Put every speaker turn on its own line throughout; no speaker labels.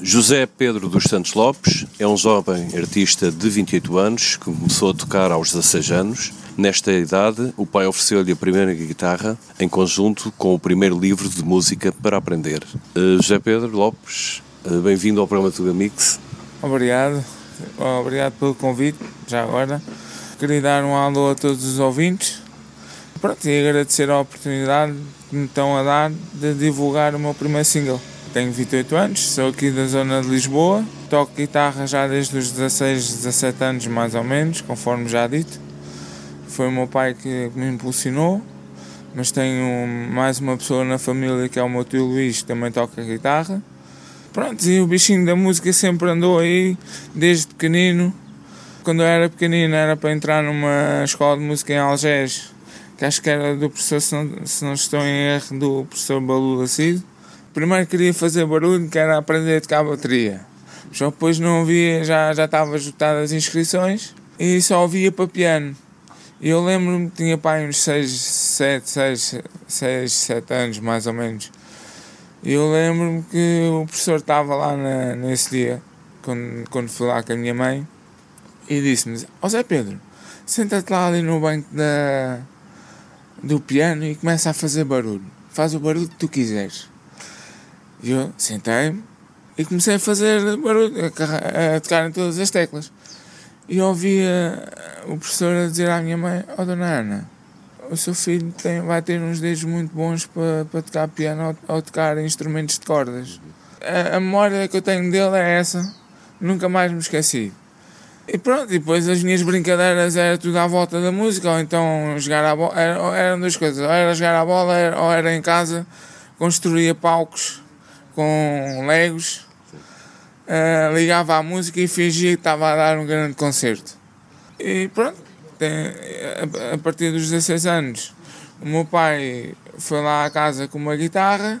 José Pedro dos Santos Lopes é um jovem artista de 28 anos que começou a tocar aos 16 anos. Nesta idade, o pai ofereceu-lhe a primeira guitarra em conjunto com o primeiro livro de música para aprender. Uh, José Pedro Lopes, uh, bem-vindo ao programa Tuga Mix.
Obrigado, obrigado pelo convite, já agora. Queria dar um alô a todos os ouvintes Pronto, e agradecer a oportunidade que me estão a dar de divulgar o meu primeiro single tenho 28 anos, sou aqui da zona de Lisboa, toco guitarra já desde os 16, 17 anos mais ou menos, conforme já dito. Foi o meu pai que me impulsionou, mas tenho mais uma pessoa na família que é o meu tio Luís, que também toca guitarra. Pronto, e o bichinho da música sempre andou aí, desde pequenino. Quando eu era pequenino era para entrar numa escola de música em Algés, que acho que era do professor, se não, se não estou em erro, do professor Balu Lacido primeiro queria fazer barulho, que era aprender a tocar bateria. Só depois não havia, já, já estava esgotadas as inscrições e só havia para piano. E eu lembro-me que tinha pai uns 6, 7, 6, 6, 7 anos mais ou menos. E eu lembro-me que o professor estava lá na, nesse dia, quando, quando fui lá com a minha mãe, e disse-me: Ó Zé Pedro, senta-te lá ali no banco da, do piano e começa a fazer barulho. Faz o barulho que tu quiseres. E eu sentei-me e comecei a fazer barulho, a, a tocar em todas as teclas. E ouvia o professor a dizer à minha mãe: Ó oh, dona Ana, o seu filho tem, vai ter uns dedos muito bons para, para tocar piano ou, ou tocar instrumentos de cordas. A, a, memória que eu tenho dele é essa, nunca mais me esqueci. E pronto, e depois as minhas brincadeiras era tudo à volta da música, ou então jogar a bola, era, eram duas coisas, ou era jogar a bola ou era em casa, construía palcos com legos, uh, ligava a música e fingia que estava a dar um grande concerto. E pronto, a, partir dos 16 anos, o meu pai foi lá à casa com uma guitarra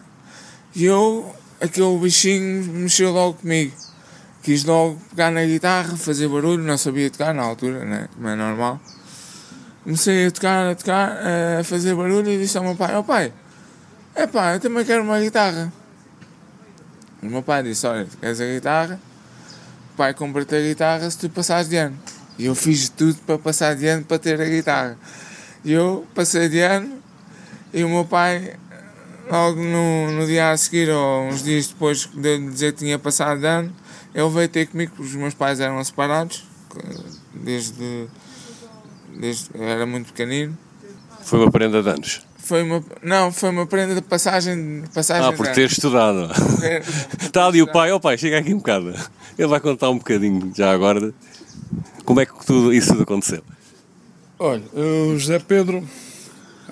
e eu, aquele bichinho, mexeu logo comigo. Quis logo pegar na guitarra, fazer barulho, não sabia tocar na altura, né? é normal. Comecei a tocar, a tocar, a fazer barulho e disse ao meu pai: Ó oh, pai, é eu também quero uma guitarra. O meu pai disse: Olha, queres a guitarra? O pai compra-te a guitarra se tu passares de ano. E eu fiz tudo para passar de ano para ter a guitarra. E eu passei de ano e o meu pai, logo no, no dia a seguir, ou uns dias depois de eu dizer que tinha passado de ano, ele veio ter comigo, porque os meus pais eram separados, desde, desde era muito pequenino.
Foi uma prenda de anos?
Foi uma, não, foi uma prenda de passagem. passagem
ah, por ter estudado. Está ali o pai, ó oh, pai, chega aqui um bocado. Ele vai contar um bocadinho já agora como é que tudo isso aconteceu.
Olha, o José Pedro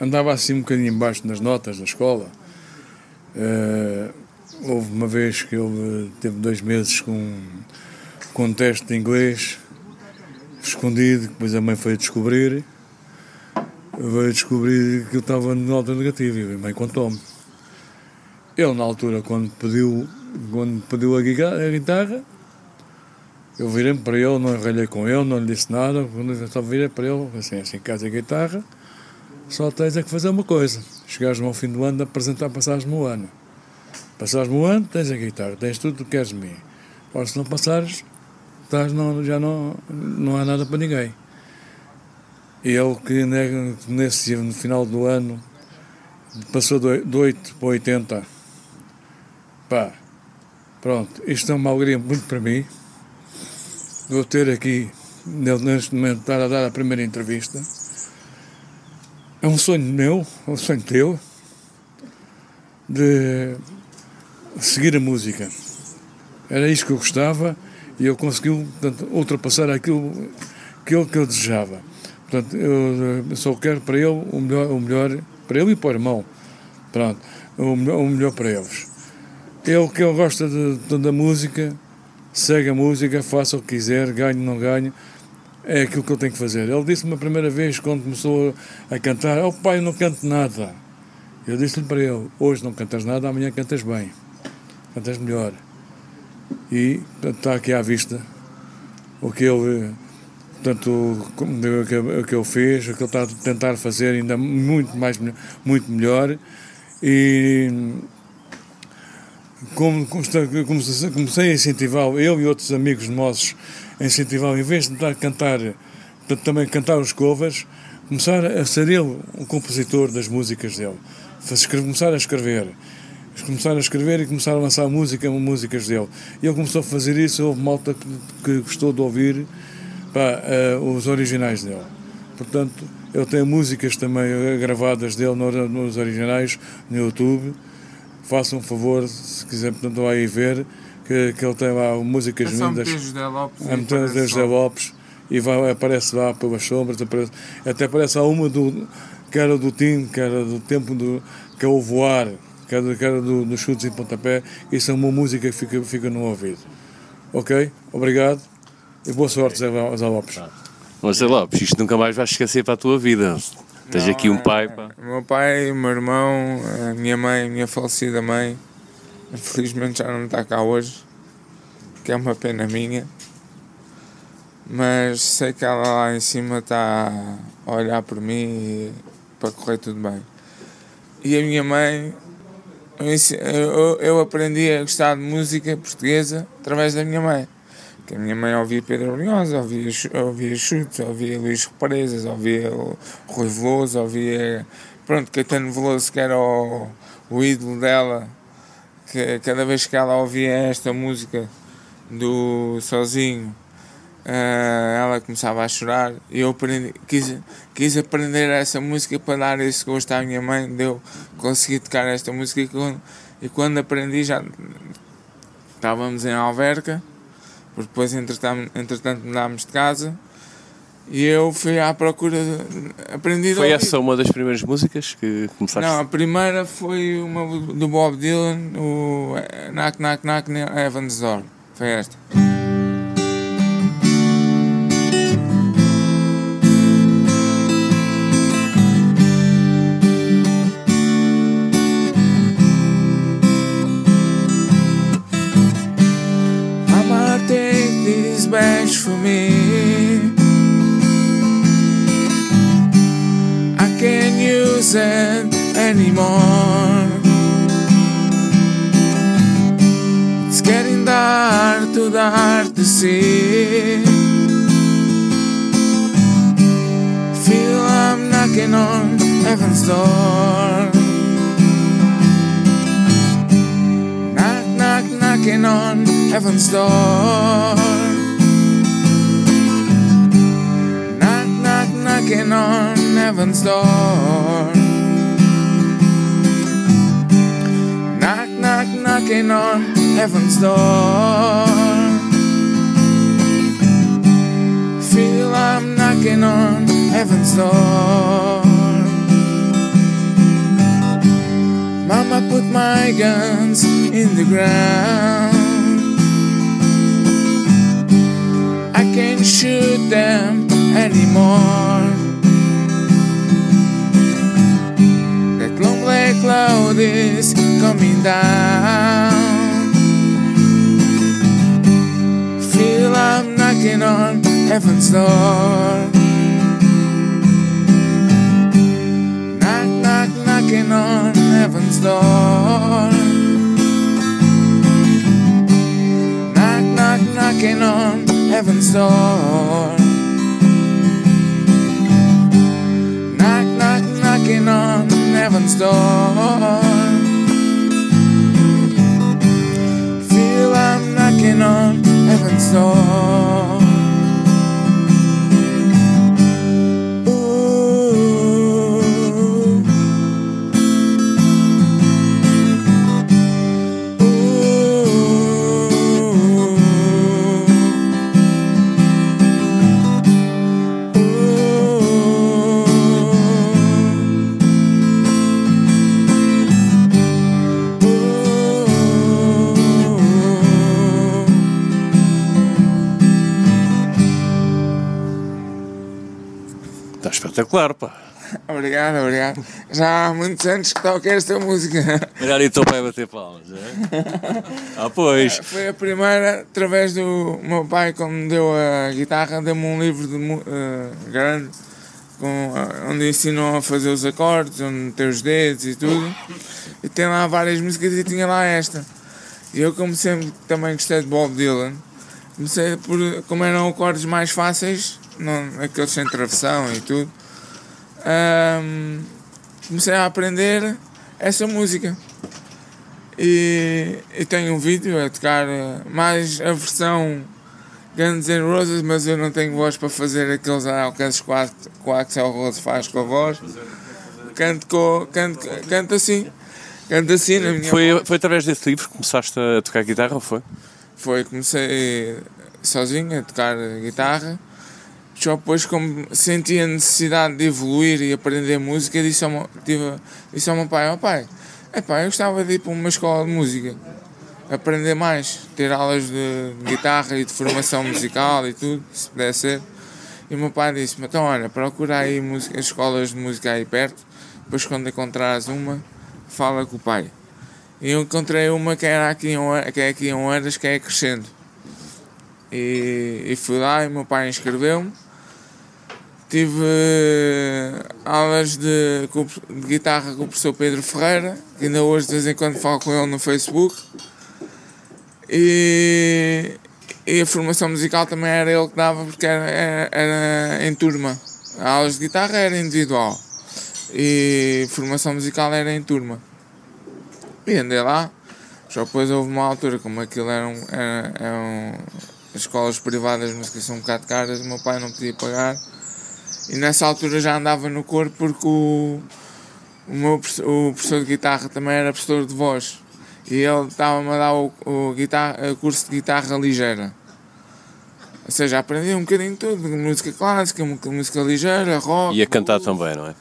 andava assim um bocadinho embaixo nas notas da escola. Uh, houve uma vez que ele teve dois meses com, com um teste de inglês escondido, depois a mãe foi descobrir veio descobrir que eu estava de nota negativa e mãe contou-me. Ele, na altura, quando pediu, quando pediu a guitarra, eu virei para ele, não enrolhei com ele, não lhe disse nada, eu só virei para ele, assim, assim, casa a guitarra, só tens é que fazer uma coisa, chegares ao fim do ano, apresentar, passares-me o ano. Passares-me o ano, tens a guitarra, tens tudo o que queres de mim. Ora, se não passares, estás, não, já não, não há nada para ninguém. Ele que nesse no final do ano passou de 8 para 80. Pá, pronto, isto é uma alegria muito para mim. Vou ter aqui, neste momento, estar a dar a primeira entrevista. É um sonho meu, é um sonho teu, de seguir a música. Era isso que eu gostava e eu consegui portanto, ultrapassar aquilo, aquilo que eu desejava. Portanto, eu só quero para ele o melhor, o melhor para ele e para o irmão. Pronto, o melhor, o melhor para eles. Ele que ele gosta de, de, da música, segue a música, faça o que quiser, ganhe ou não ganhe, é aquilo que eu tenho que fazer. Ele disse-me a primeira vez, quando começou a cantar: Oh pai, eu não canto nada. Eu disse-lhe para ele: Hoje não cantas nada, amanhã cantas bem, cantas melhor. E está aqui à vista o que ele Portanto, o que, eu fiz, o que ele está a tentar fazer ainda muito mais muito melhor e como comecei a incentivar, eu e outros amigos nossos, a incentivar, em vez de tentar cantar, também cantar os covers, começar a ser ele o compositor das músicas dele. Começar a escrever. Começar a escrever e começar a lançar música, músicas dele. E ele começou a fazer isso, houve malta que gostou de ouvir pá, uh, os originais dele. Portanto, eu tenho músicas também gravadas dele nos originais no YouTube façam um favor, se quiser, portanto, ir ver, que, que ele tem lá músicas
é
lindas.
Lopes.
É meter José Lopes e vai, aparece lá pelas sombras, aparece, até aparece a uma do, que era do Tim, que era do tempo do, que é o voar, que era, que era do, dos chutes e pontapé, isso é uma música que fica, fica no ouvido. Ok? Obrigado e boa sorte, Zé, Zé Lopes.
Mas Zé Lopes, isto nunca mais vais esquecer para a tua vida. Tens aqui um pai, pá.
O meu pai, o meu irmão, a minha mãe, a minha falecida mãe, infelizmente já não está cá hoje, que é uma pena minha. Mas sei que ela lá em cima está a olhar por mim e para correr tudo bem. E a minha mãe, eu, eu aprendi a gostar de música portuguesa através da minha mãe que a minha mãe ouvia Pedro Brunhosa, ouvia, ouvia Chutes, ouvia Luís Represas, ouvia Rui Veloso, ouvia, pronto, Caetano Veloso, que era o, o ídolo dela, que cada vez que ela ouvia esta música do Sozinho, uh, ela começava a chorar. E eu aprendi, quis, quis aprender essa música para dar esse gosto à minha mãe, deu, consegui tocar esta música. E quando, e quando aprendi já estávamos em Alverca, porque depois, entretanto, entretanto mudámos de casa e eu fui à procura, de, aprendi
Foi essa uma das primeiras músicas que começaste?
Não, a primeira foi uma do Bob Dylan, o Knock Knock Knock Evans Door. Foi esta. Me. I can't use it anymore. It's getting dark, too dark to see. Feel I'm knocking on heaven's door. Knock, knock, knocking on heaven's door. Knocking on heaven's door. Knock, knock, knocking on heaven's door. Feel I'm knocking on heaven's door. Mama put my guns in the ground. I can't shoot them anymore. Cloud is coming down. Feel I'm knocking on heaven's door. Knock, knock, knocking on heaven's door. Knock, knock, knocking on heaven's door. Knock, knock, knocking on heaven's door. Feel I'm knocking on heaven's door.
Espetacular, pá.
Obrigado, obrigado. Já há muitos anos que toco esta música.
Melhor e teu pai bater palmas, é? Ah, pois.
Foi a primeira, através do meu pai, quando me deu a guitarra, deu-me um livro de, uh, grande, com, uh, onde ensinou a fazer os acordes, onde meter os dedos e tudo. E tem lá várias músicas e tinha lá esta. E eu, como sempre também gostei de Bob Dylan, comecei por, como eram acordes mais fáceis, não, aqueles sem travessão e tudo, hum, comecei a aprender essa música. E, e tenho um vídeo a tocar mais a versão Guns N' Roses, mas eu não tenho voz para fazer aqueles alcances que o Axel Rose faz com a voz. Canto, com, canto, canto assim. Canto assim na minha
foi, foi através desse livro que começaste a tocar guitarra ou foi?
Foi, comecei sozinho a tocar guitarra. Só depois, como senti a necessidade de evoluir e aprender música, disse ao meu, tive, disse ao meu pai: oh, pai, epá, eu gostava de ir para uma escola de música, aprender mais, ter aulas de, guitarra e de formação musical e tudo, se pudesse ser. E o meu pai disse-me: então, olha, procura aí música, escolas de música aí perto, depois, quando encontrares uma, fala com o pai. E eu encontrei uma que, era aqui em, que é aqui em Oeiras, que é crescendo. E, e fui lá e meu pai inscreveu-me Tive uh, aulas de, de, guitarra com o professor Pedro Ferreira, que ainda hoje de vez em quando falo com ele no Facebook. E, e a formação musical também era ele que dava, porque era, era, era em turma. A aulas de guitarra era individual e formação musical era em turma. E andei lá. Só depois houve uma altura, como aquilo eram, era, eram as escolas privadas de música são um bocado caras, o meu pai não podia pagar e nessa altura já andava no corpo porque o, o meu o professor de guitarra também era professor de voz. E ele estava-me a dar o, o, guitarra, o curso de guitarra ligeira. Ou seja, aprendi um bocadinho tudo, música clássica, música ligeira, rock.
E a cantar também, não é?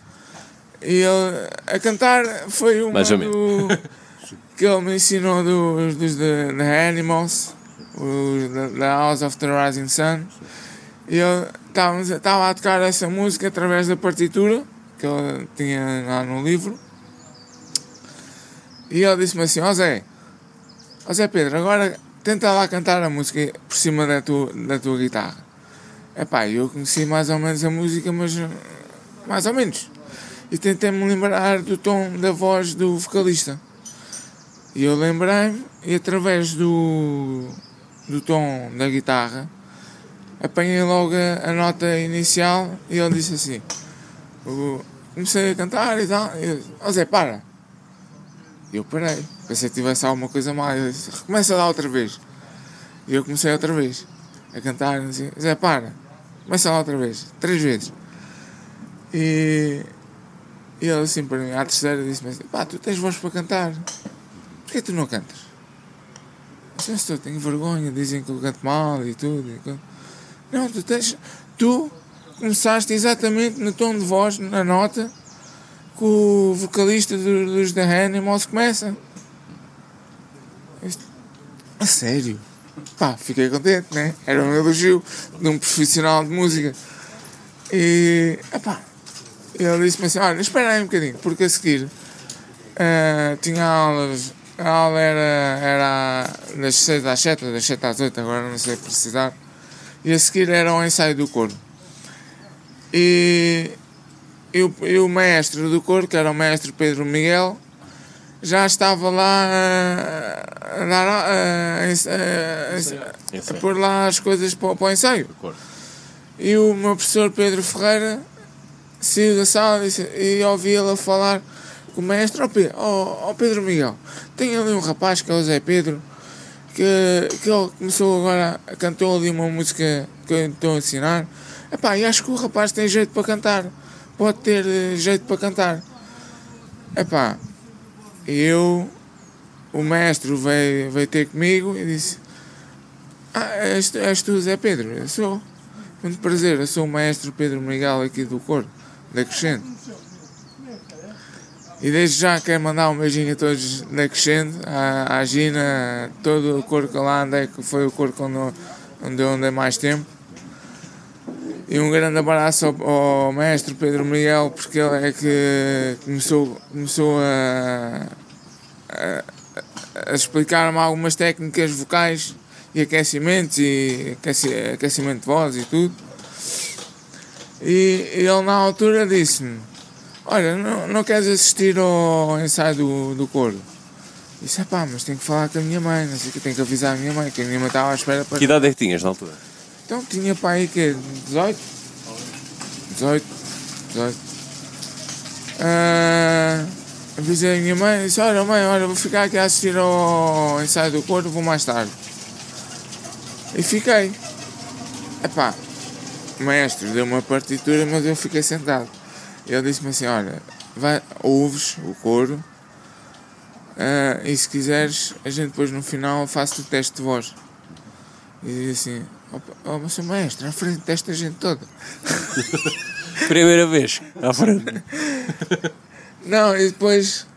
E ele, a cantar foi uma do, que ele me ensinou dos, dos The, Animals, os, The House of the Rising Sun. E eu estava a tocar essa música através da partitura que eu tinha lá no livro. E ele disse-me assim: Ó oh Zé, oh Zé Pedro, agora tenta lá cantar a música por cima da tua, da tua guitarra. Epá, eu conheci mais ou menos a música, mas mais ou menos. E tentei-me lembrar do tom da voz do vocalista. E eu lembrei-me, e através do, do tom da guitarra, apanhei logo a, nota inicial e ele disse assim: comecei a cantar e tal. E eu disse: Zé, para. E eu parei, pensei que tivesse alguma coisa mal. Ele disse: recomeça lá outra vez. E eu comecei outra vez a cantar. E disse: Zé, para, começa lá outra vez, três vezes. E, e ele assim para mim, à terceira, disse-me assim: pá, tu tens voz para cantar, porquê tu não cantas? Eu disse: tenho vergonha, dizem que eu canto mal e tudo. E não, tu tens. Tu começaste exatamente no tom de voz, na nota, que o vocalista dos The Animals começa. A sério? Pá, fiquei contente, né? Era um elogio de um profissional de música. E. Epá, ele disse-me assim: olha, espera aí um bocadinho, porque a seguir uh, tinha aulas. A aula era, era das 6 às 7, das 7 às 8, agora não sei precisar e a seguir era o ensaio do coro. E, e, o, e o maestro do coro, que era o maestro Pedro Miguel, já estava lá a, dar a, a, a, pôr lá as coisas para, para o ensaio. E o meu professor Pedro Ferreira saiu da sala e, e ouvi ele falar com o mestre, ó oh, Pedro, oh, oh Pedro Miguel, tem ali um rapaz que é o Zé Pedro, que, que ele começou agora, cantou ali uma música que eu estou a ensinar. E acho que o rapaz tem jeito para cantar. Pode ter eh, jeito para cantar. Epá, eu, o mestre veio, veio ter comigo e disse: Ah, és, és tu, Zé Pedro? Eu sou. Muito prazer, eu sou o maestro Pedro Miguel aqui do Coro, da Crescente. E desde já quero mandar um beijinho a todos da Crescente, à, à Gina, todo o coro que lá andei, que foi o coro onde, onde eu andei mais tempo. E um grande abraço ao, ao mestre Pedro Miguel, porque ele é que começou, começou a, a, a explicar-me algumas técnicas vocais e aquecimentos e aquecimento de voz e tudo. E ele na altura disse-me Olha, não, não queres assistir ao ensaio do, do coro? Disse, pá, mas tenho que falar com a minha mãe, não sei o que, tenho que avisar a minha mãe, que a minha mãe estava à espera para.
Que idade é que tinhas na altura?
Então tinha para aí que 18? 18, 18. Ah, avisei a minha mãe, disse, olha mãe, olha, vou ficar aqui a assistir ao ensaio do corpo, vou mais tarde. E fiquei. Epá, o maestro deu uma partitura, mas eu fiquei sentado. Ele disse-me assim, olha, vai, ouves o coro ah, e se quiseres, a gente depois no final faz o teste de voz. E disse assim, opa, oh, mas seu maestro, à frente desta gente toda.
Primeira vez, à frente.
Não, e depois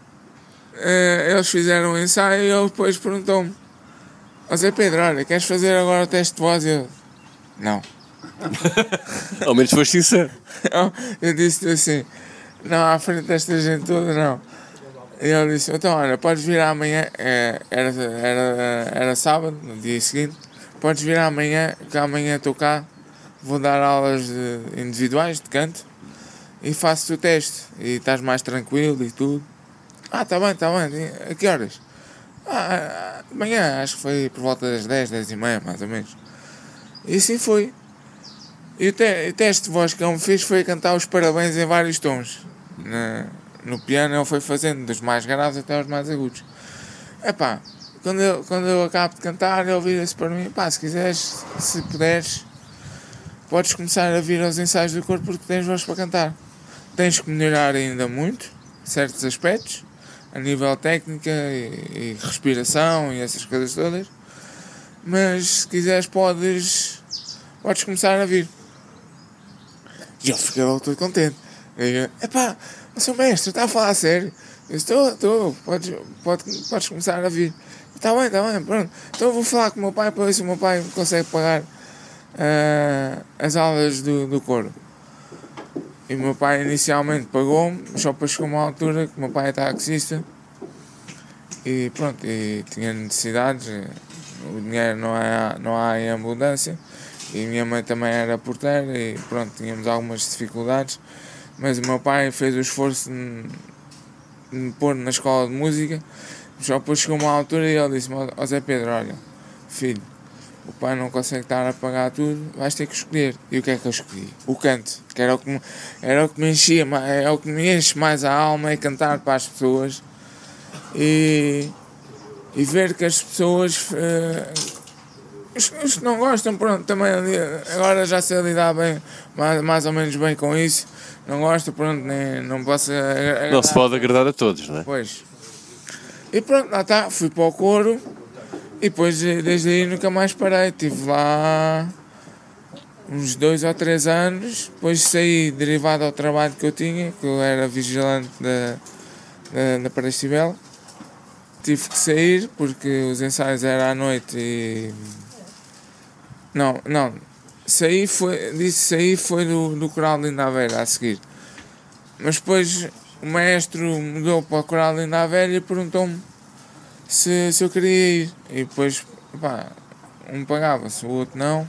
eh, eles fizeram o ensaio e ele depois perguntou-me: Ó Zé Pedro, olha, queres fazer agora o teste de voz? E eu, não.
Ao menos foste sincero.
eu disse assim: Não, à frente desta gente toda, não. E ele disse: Então, olha, podes vir amanhã. eh, Era, era, era sábado, no dia seguinte. Podes vir amanhã, que amanhã estou cá. Vou dar aulas de- individuais de canto e faço o teste. E estás mais tranquilo e tudo. Ah, tá bem, tá bem. A que horas? Ah, amanhã, acho que foi por volta das 10, 10 e meia, mais ou menos. E assim foi. E o, te- o teste de voz que ele me fez foi cantar os parabéns em vários tons. Na- no piano ele foi fazendo dos mais graves até aos mais agudos. Epá, quando eu, quando eu acabo de cantar, ele vira-se para mim, pá, se quiseres, se puderes, podes começar a vir aos ensaios do corpo porque tens voz para cantar. Tens que melhorar ainda muito, certos aspectos, a nível técnica e, e respiração e essas coisas todas. Mas se quiseres podes, podes começar a vir. E ele fica logo todo contente. Diga, epá, o seu mestre está a falar a sério. Eu estou, estou, podes, pode, podes começar a vir. Está bem, está bem, pronto. Então vou falar com o meu pai para ver se o meu pai consegue pagar ah, as aulas do, do coro. E o meu pai inicialmente pagou-me, só para chegar uma altura que o meu pai é taxista e pronto, e tinha necessidades, o dinheiro não há, não há em abundância e minha mãe também era porteira e pronto, tínhamos algumas dificuldades, mas o meu pai fez o esforço de, me pôr na escola de música, só depois chegou uma altura e ele disse-me, ó Zé Pedro, olha, filho, o pai não consegue estar a pagar tudo, vais ter que escolher. E o que é que eu escolhi? O canto, que era o que me, era o que me enchia, é o que me enche mais a alma, é cantar para as pessoas e, e ver que as pessoas eh, os, os que não gostam, pronto, também ali- agora já sei lidar bem, mais, mais ou menos bem com isso. Não gosto, pronto, nem, não posso agra-
Não se
agradar.
pode agradar a todos, não é?
Pois. E pronto, lá está, fui para o coro e depois eh, desde aí nunca mais parei. Estive lá uns dois ou três anos, depois saí derivado ao trabalho que eu tinha, que eu era vigilante da, da, da Paracibel. Tive que sair porque os ensaios eram à noite e. Não, não. Saí foi, disse saí foi do, do Coral de Lindaveira a seguir. Mas depois o maestro mudou para o Coral de Lindaveira e perguntou-me se, se eu queria ir. E depois, pá, um pagava-se, o outro não.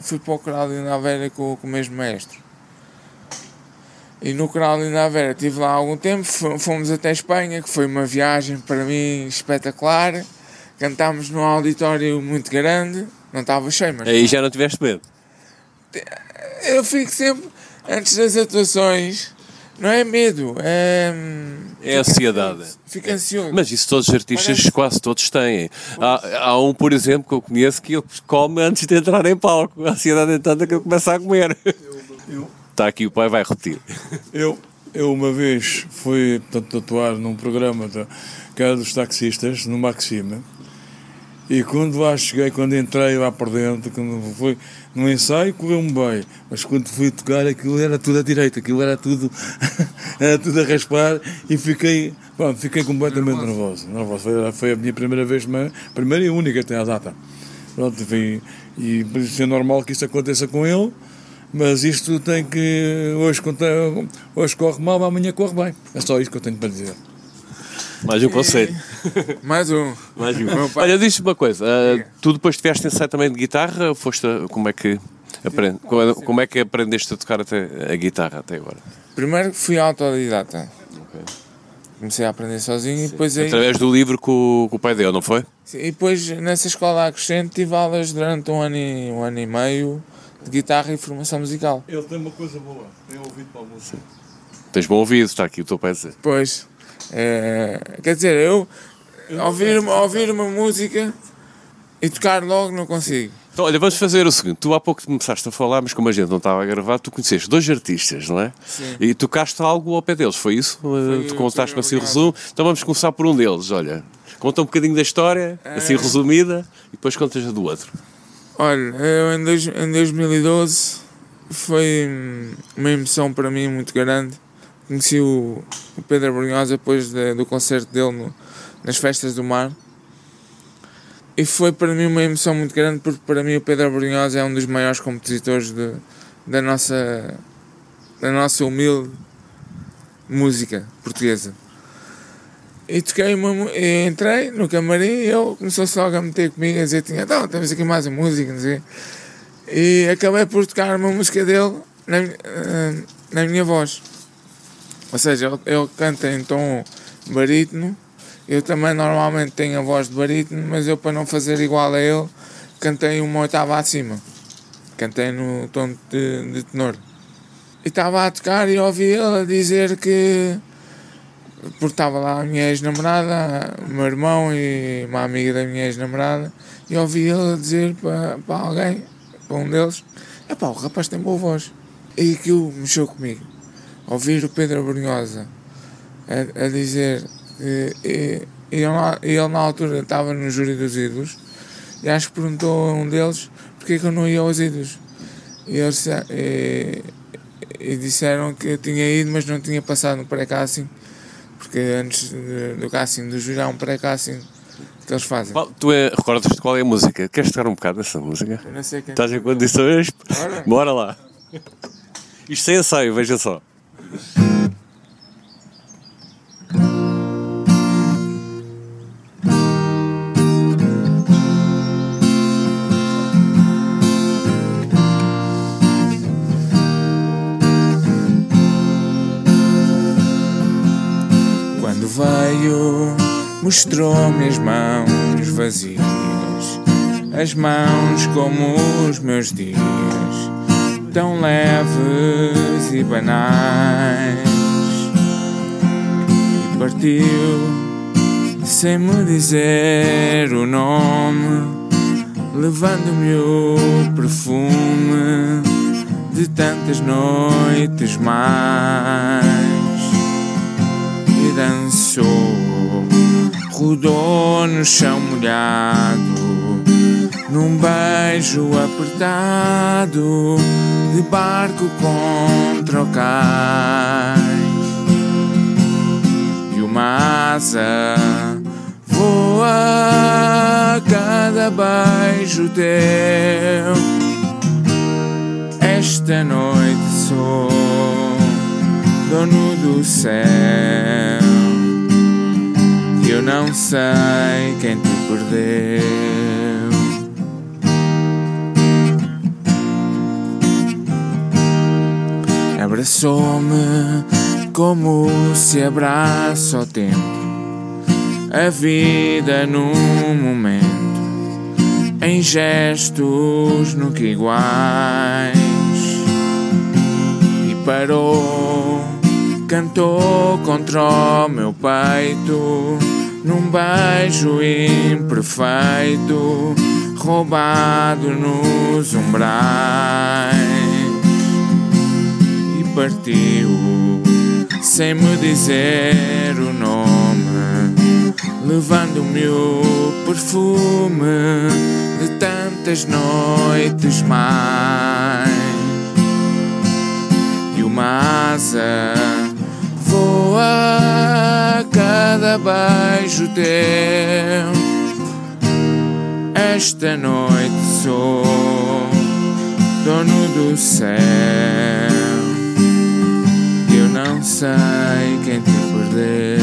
Fui para o Coral de Lindaveira com, com o mesmo maestro. E no Coral de Lindaveira estive lá algum tempo, fo- fomos até Espanha, que foi uma viagem para mim espetacular. Cantámos num auditório muito grande, não estava cheio, mas
Aí já não tiveste medo.
eu fico sempre, antes das atuações, não é medo, é.
É ansiedade.
ansioso, Fico ansioso.
Mas isso todos os artistas
Parece-
quase todos têm. Há, há um, por exemplo, que eu conheço que ele come antes de entrar em palco. A ansiedade é tanta que ele começa a comer. Está aqui, o pai vai repetir.
Eu, eu uma vez fui portanto, atuar num programa da, que era dos taxistas, no Maxima, e quando lá cheguei, quando entrei lá por dentro, quando fui no ensaio, correu-me bem, mas quando fui tocar, aquilo era tudo à direita, aquilo era tudo, era tudo a raspar, e fiquei, pronto, fiquei completamente nervoso. nervoso. Foi, foi a minha primeira vez, mas, primeira e única até à data. Pronto, enfim, e por isso é normal que isso aconteça com ele, mas isto tem que. Hoje, hoje corre mal, amanhã corre bem. É só isso que eu tenho para dizer.
Mais um conselho.
Mais um.
Mais um. Olha, diz-me uma coisa. ah, tu depois tiveste ensaio também de guitarra? Foste a- como é que aprende, como, como é que aprendeste a tocar até a guitarra até agora?
Primeiro fui autodidata. comecei a aprender sozinho e depois aí.
Através do livro que o, que o pai deu, não foi?
Sim, E depois nessa escola acrescente tive aulas durante um ano e, um ano e meio de guitarra e formação musical.
Ele tem uma coisa boa, tem ouvido para a música.
Tens bom ouvido, está aqui o teu pai a dizer.
Pois, é, quer dizer, eu ouvir, uma- ouvir uma música e tocar logo não consigo.
Então, olha, vamos fazer o seguinte. Tu há pouco começaste a falar, mas como a gente não estava a gravar, tu conheceste dois artistas, não é?
Sim.
E tocaste algo ao pé deles, foi isso?
Foi
tu
o
contaste-me assim o resumo. Então vamos começar por um deles, olha. Conta um bocadinho da história, assim
É.
resumida, e depois contas a do outro.
Olha, eu em, dois, em 2012 foi hum, uma emoção para mim muito grande. Conheci o, o Pedro Brunhosa depois de- do concerto dele no- nas Festas do Mar. E foi para mim uma emoção muito grande porque para mim o Pedro Brunhosa é um dos maiores compositores de, da, nossa, da nossa humilde música portuguesa. E toquei uma e entrei no camarim e ele começou-se logo a meter comigo a dizer tinha, então, temos aqui mais uma música, não sei. E acabei por tocar uma música dele na, eh, na minha voz. Ou seja, ele, ele canta em tom barítono. Eu também normalmente tenho a voz de barítono, mas eu para não fazer igual a ele, cantei uma oitava acima. Cantei no tom de, de tenor. E estava a tocar e ouvi ele a dizer que porque estava lá a minha ex-namorada, o meu irmão e uma amiga da minha ex-namorada, e ouvi ele dizer para, para alguém, para um deles, é pá, o rapaz tem boa voz. E aquilo mexeu comigo. Ouvir o Pedro Brunhosa a, a dizer e, e ele, na- e ele na altura estava no júri dos ídolos, e acho que perguntou a um deles porque é que eu não ia aos ídolos. E, eles, e, e disseram que eu tinha ido, mas não tinha passado no pré-casting porque antes de- do casting do júri há um pré-casting que eles fazem.
Qual- tu é, recordas-te qual é a música? Queres tocar um bocado dessa música?
Eu não sei quem.
Estás em condições?
Bora.
Bora lá. Isto sem ensaio, veja só.
Mostrou-me as mãos vazias, as mãos como os meus dias, tão leves e banais. E partiu, sem me dizer o nome, levando-me o perfume de tantas noites mais e dançou, rodou no chão molhado, num beijo apertado de barco contra o cais. E uma asa voa a cada beijo teu. Esta noite sou dono do céu. Eu não sei quem te perdeu. Abraçou-me como se abraça o tempo, a vida num momento, em gestos nunca iguais e parou, cantou contra o meu peito, num beijo imperfeito, roubado nos umbrais, e partiu, sem me dizer o nome, levando-me o perfume de tantas noites mais. E uma asa voa cada beijo teu. Esta noite sou dono do céu. Eu não sei quem te perdeu.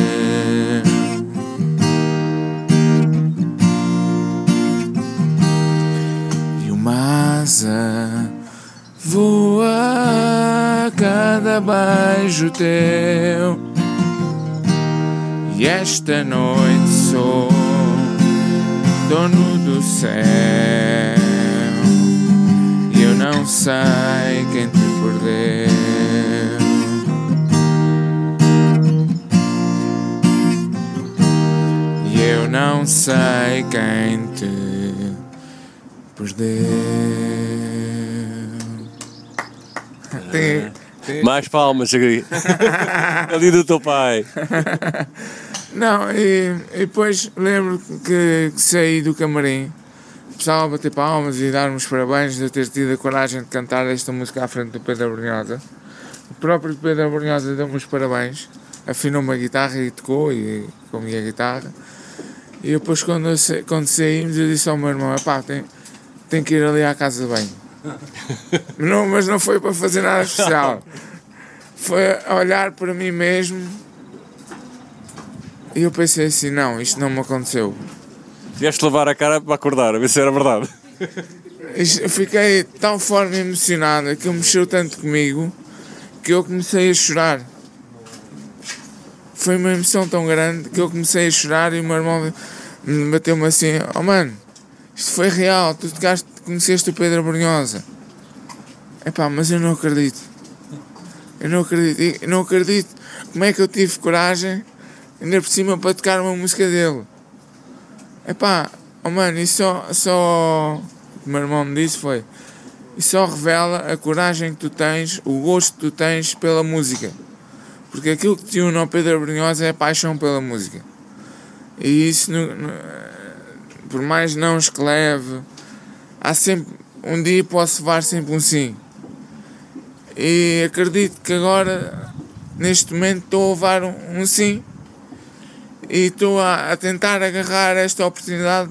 E uma asa voa cada beijo teu. E esta noite sou dono do céu. E eu não sei quem te perdeu. E eu não sei quem te perdeu.
Mais palmas aqui. Ali do teu pai.
Não, e, e depois lembro que, que saí do camarim, o pessoal a bater palmas e dar-me os parabéns de ter tido a coragem de cantar esta música à frente do Pedro Brunhosa. O próprio Pedro Brunhosa deu-me os parabéns, afinou-me a guitarra e tocou e com a minha guitarra. E depois quando, quando saímos eu disse ao meu irmão, pá, tem, tem que ir ali à casa de banho. não, mas não foi para fazer nada especial. Foi olhar para mim mesmo e eu pensei assim, não, isto não me aconteceu.
Tiveste de lavar a cara para acordar, a ver se era verdade.
Eu fiquei tal forma emocionada que ele mexeu tanto comigo que eu comecei a chorar. Foi uma emoção tão grande que eu comecei a chorar e o meu irmão me bateu-me assim, oh mano, isto foi real, tu tocaste, conheceste o Pedro Brunhosa. Epá, mas eu não acredito. Eu não acredito, eu não acredito como é que eu tive coragem ainda por cima para tocar uma música dele. Epá, oh mano, isso só, só o meu irmão me disse foi isso só revela a coragem que tu tens, o gosto que tu tens pela música. Porque aquilo que te une ao Pedro Brunhosa é a paixão pela música. E isso, no- no- por mais não que há sempre, um dia posso levar sempre um sim. E acredito que agora, neste momento, estou a levar um, um sim e estou a, a tentar agarrar esta oportunidade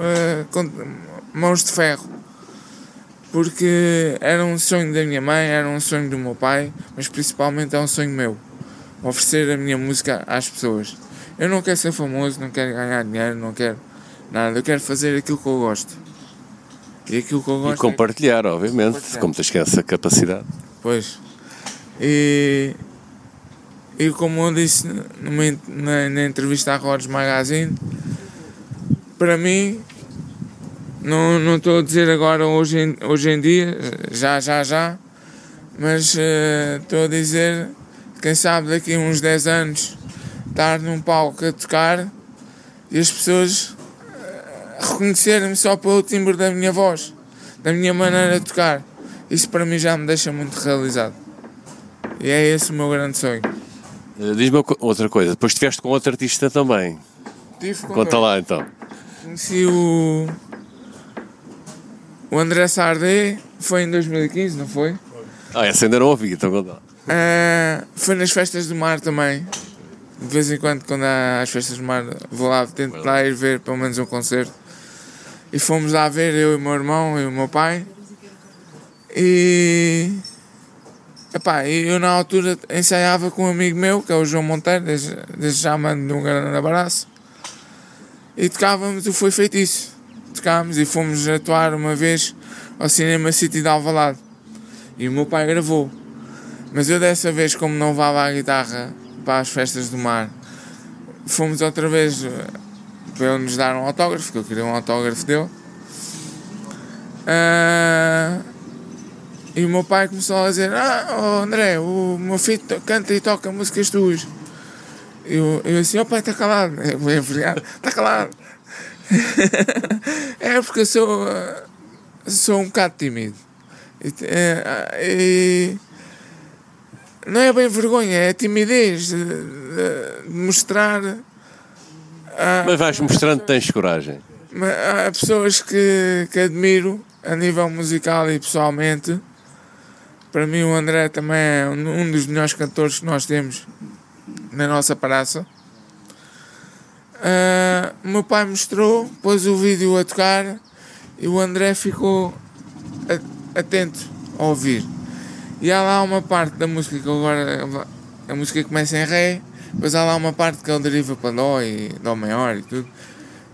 eh, com mãos de ferro. Porque era um sonho da minha mãe, era um sonho do meu pai, mas principalmente é um sonho meu. Oferecer a minha música às pessoas. Eu não quero ser famoso, não quero ganhar dinheiro, não quero nada. Eu quero fazer aquilo que eu gosto. E aquilo que eu
E
gosto. é-
compartilhar, obviamente,
Compartilhar.
como tens que essa capacidade.
Pois. E, e como eu disse numa, na, na entrevista à Rhodes Magazine, para mim, não não estou a dizer agora hoje em, hoje em dia, já, já, já, mas eh, estou a dizer, quem sabe daqui a uns 10 anos, estar num palco a tocar e as pessoas eh, reconhecerem-me só pelo timbre da minha voz, da minha maneira de tocar. Isso para mim já me deixa muito realizado. E é esse o meu grande sonho.
Eh, Diz-me outra coisa, depois estiveste com outro artista também.
Tive com
Conta lá então.
Conheci o. O André Sardé, foi em 2015, não foi?
Ah, essa ainda não ouvi, então conta lá.
Ah, foi nas festas do mar também. De vez em quando, quando há as festas do mar, vou lá, tento lá ir ver pelo menos um concerto. E fomos lá ver, eu e o meu irmão e o meu pai. E. Epá, e eu na altura ensaiava com um amigo meu, que é o João Monteiro, desde, desde já mando um grande abraço. E tocávamos o Foi Feitiço. Tocámos e fomos atuar uma vez ao Cinema City de Alvalade. E o meu pai gravou. Mas eu dessa vez, como não levava a guitarra para as festas do mar, fomos outra vez eh, para ele nos dar um autógrafo, que eu queria um autógrafo dele. Ah, e o meu pai começou a dizer: Ah, oh André, o meu filho canta e toca músicas tuas. Eu, eu assim: Oh pai, está calado. É bem obrigado, está calado. é porque eu sou, ah, sou um bocado tímido. E, eh, e não é bem vergonha, é timidez de, de- mostrar a,
Mas vais mostrando que tens coragem.
a pessoas que, que admiro a nível musical e pessoalmente. Para mim, o André também é um dos melhores cantores que nós temos na nossa praça. O meu pai mostrou, pôs o vídeo a tocar e o André ficou atento a ouvir. E há lá uma parte da música que agora a música começa em Ré, depois há lá uma parte que ele deriva para Dó e Dó maior e tudo.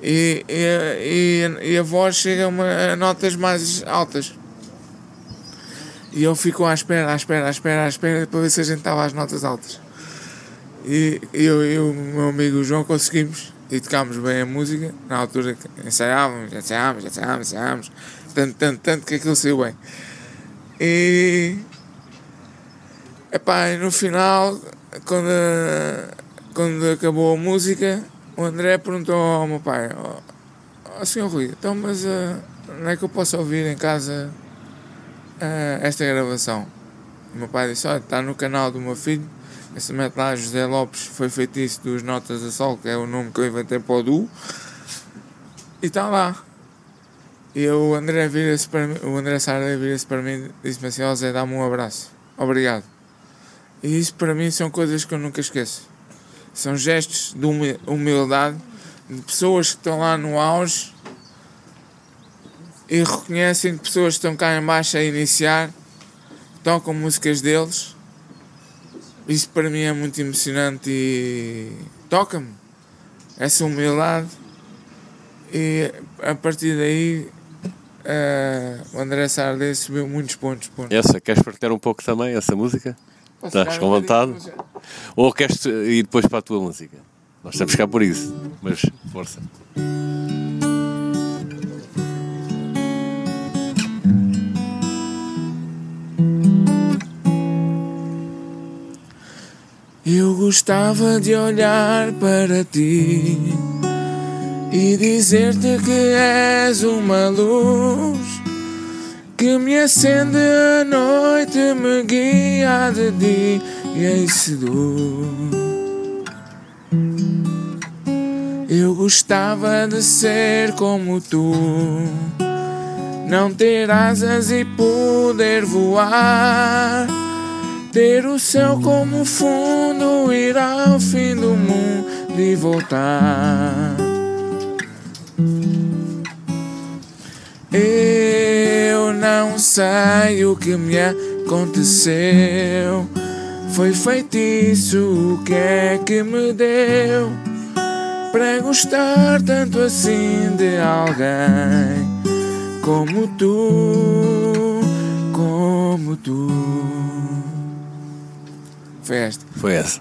E, e, e, e a voz chega a notas mais altas. E ele ficou à espera, à espera, à espera, à espera para ver se a gente estava às notas altas. E eu e o meu amigo João conseguimos e tocámos bem a música. Na altura ensaiávamos, ensaiávamos, ensaiávamos, ensaiávamos. Tanto, tanto, tanto que aquilo saiu bem. E. Epá, no final, quando, quando acabou a música, o André perguntou ao meu pai: Ó oh, senhor Rui, então, mas uh, não é que eu posso ouvir em casa uh, esta gravação? O meu pai disse: Olha, está no canal do meu filho esse mete lá José Lopes foi feitiço dos Notas a Sol, que é o nome que eu inventei para o Du. E está lá. E o André vira-se para mim, o André Sarda vira-se para mim e disse-me assim, oh, Zé, dá-me um abraço. Obrigado. E isso para mim são coisas que eu nunca esqueço. São gestos de humildade de pessoas que estão lá no auge e reconhecem que pessoas que estão cá em baixo a iniciar, tocam músicas deles isso para mim é muito emocionante e toca-me essa humildade e a partir daí uh, o André Sardé subiu muitos pontos, pontos.
Essa, queres partilhar um pouco também essa música? Estás com vontade? Ou queres ir depois para a tua música? Nós estamos cá por isso, mas força.
Eu gostava de olhar para ti e dizer-te que és uma luz que me acende à noite, me guia de dia e seduz. Eu gostava de ser como tu, não ter asas e poder voar ter o céu como fundo, ir ao fim do mundo e voltar. Eu não sei o que me aconteceu. Foi feitiço, o que é que me deu para gostar tanto assim de alguém como tu, como tu. Foi esta.
Foi essa.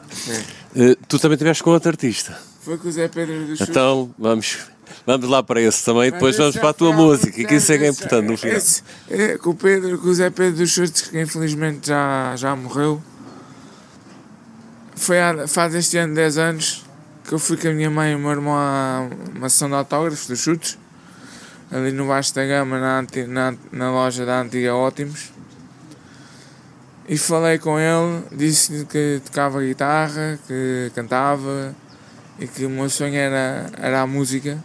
Uh, tu também estiveste com outro artista.
Foi com o Zé Pedro dos Chutes.
Então, vamos, vamos lá para esse também, depois vamos para a tua música, que isso é que é importante no final. Esse,
é, com o Pedro, com o Zé Pedro dos Chutes, que infelizmente já, já morreu. Foi há, faz este ano 10 anos que eu fui com a minha mãe e o meu irmão a uma sessão de autógrafos dos chutes, ali no Baixo da Gama, na, na, na loja da Antiga Ótimos. E falei com ele, disse-lhe que tocava guitarra, que cantava e que o meu sonho era, era a música.